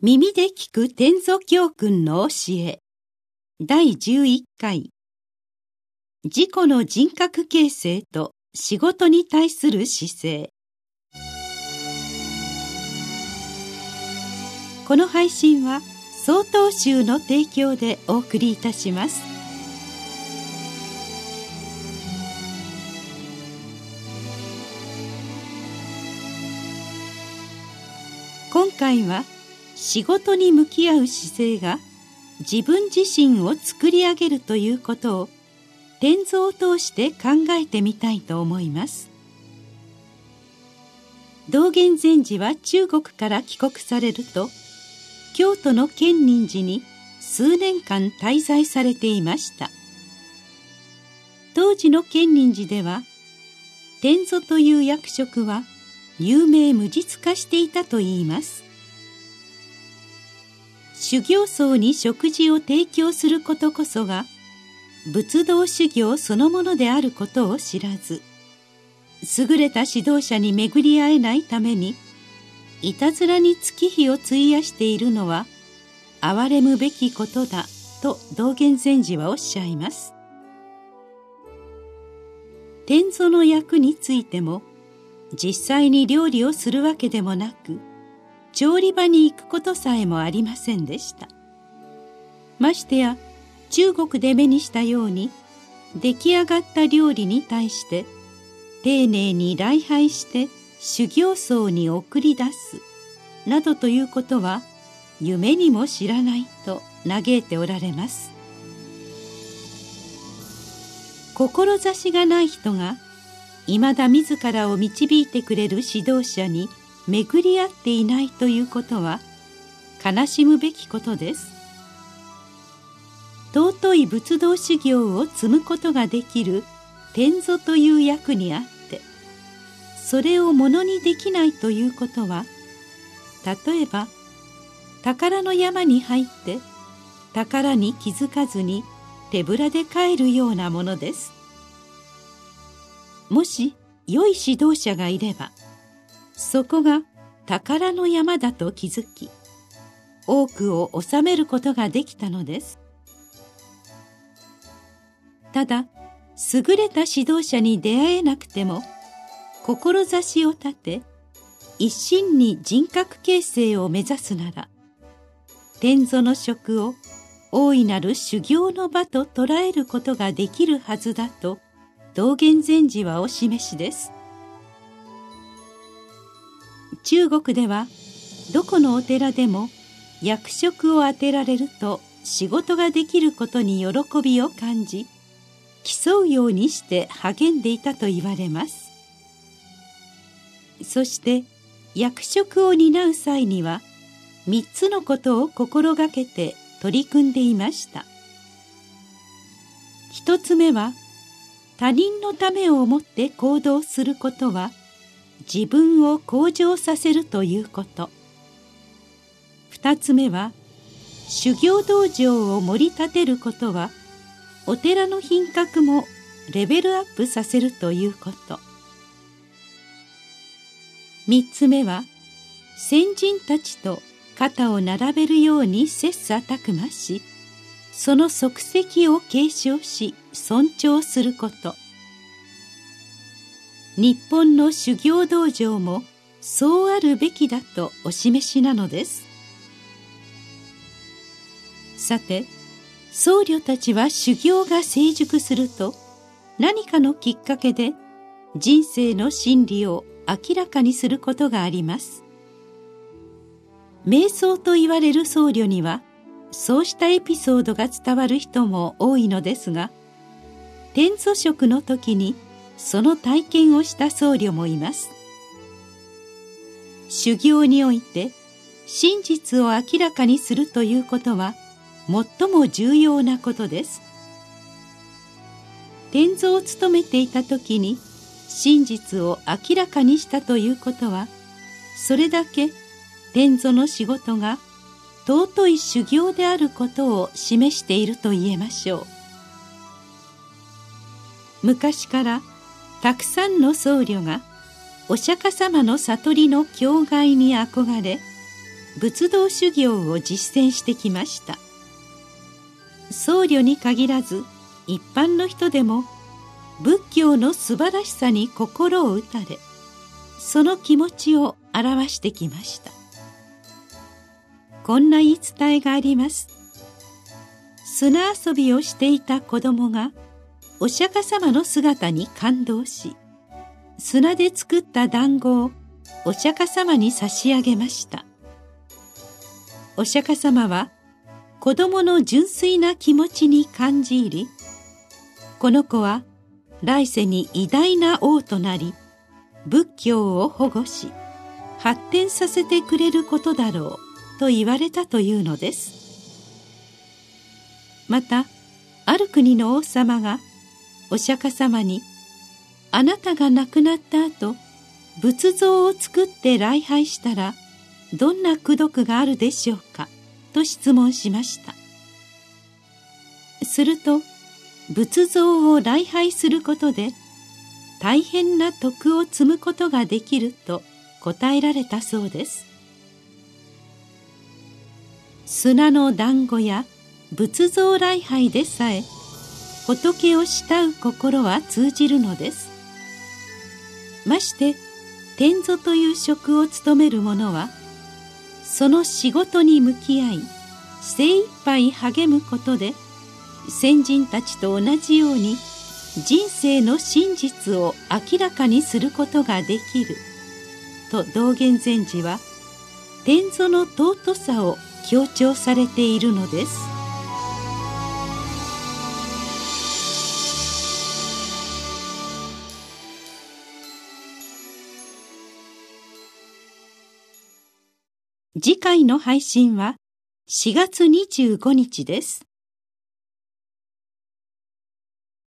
耳で聞く天祖教訓の教え。第11回。自己の人格形成と仕事に対する姿勢。この配信は曹洞宗の提供でお送りいたします。今回は「仕事に向き合う姿勢が自分自身を作り上げるということを天蔵を通して考えてみたいと思います。道元禅師は中国から帰国されると京都の建仁寺に数年間滞在されていました。当時の建仁寺では天蔵という役職は有名無実化していたといいます。修行僧に食事を提供することこそが仏道修行そのものであることを知らず優れた指導者に巡り合えないためにいたずらに月日を費やしているのは憐れむべきことだと道元禅師はおっしゃいます。天祖の役についても実際に料理をするわけでもなく調理場に行くことさえもありませんでした。ましてや中国で目にしたように出来上がった料理に対して丁寧に礼拝して修行僧に送り出すなどということは夢にも知らないと嘆いておられます。志がない人がいまだ自らを導いてくれる指導者に巡り合っていないということは悲しむべきことです。尊い仏道修行を積むことができる天祖という役にあってそれをものにできないということは例えば宝の山に入って宝に気づかずに手ぶらで帰るようなものです。もし良い指導者がいればそこが宝の山だと気づき多くを収めることができたのです。ただ優れた指導者に出会えなくても志を立て一心に人格形成を目指すなら天祖の職を大いなる修行の場と捉えることができるはずだと道元禅師はお示しです。中国ではどこのお寺でも役職を当てられると仕事ができることに喜びを感じ競うようにして励んでいたと言われます。そして役職を担う際には3つのことを心がけて取り組んでいました。一つ目は他人のためを思って行動することは自分を向上させるということ。二つ目は修行道場を盛り立てることはお寺の品格もレベルアップさせるということ。三つ目は先人たちと肩を並べるように切磋琢磨しその足跡を継承し尊重すること。日本の修行道場もそうあるべきだとお示しなのです。さて僧侶たちは修行が成熟すると何かのきっかけで人生の真理を明らかにすることがあります。瞑想と言われる僧侶にはそうしたエピソードが伝わる人も多いのですが天祖職の時に「その体験をした僧侶もいます。修行において真実を明らかにするということは最も重要なことです。天蔵を務めていた時に真実を明らかにしたということはそれだけ天蔵の仕事が尊い修行であることを示していると言えましょう。昔からたくさんの僧侶がお釈迦様の悟りの境外に憧れ仏道修行を実践してきました。僧侶に限らず一般の人でも仏教の素晴らしさに心を打たれその気持ちを表してきました。こんな言い伝えがあります。砂遊びをしていた子供がお釈迦様の姿に感動し砂で作った団子をお釈迦様に差し上げました。お釈迦様は子供の純粋な気持ちに感じ入りこの子は来世に偉大な王となり仏教を保護し発展させてくれることだろうと言われたというのです。またある国の王様がお釈迦様に「あなたが亡くなった後仏像を作って礼拝したらどんな功徳があるでしょうか?」と質問しましたすると仏像を礼拝することで大変な徳を積むことができると答えられたそうです砂の団子や仏像礼拝でさえ仏を慕う心は通じるのです。まして天祖という職を務める者はその仕事に向き合い精一杯励むことで先人たちと同じように人生の真実を明らかにすることができる。と道元禅師は天祖の尊さを強調されているのです。次回の配信は4月25日です。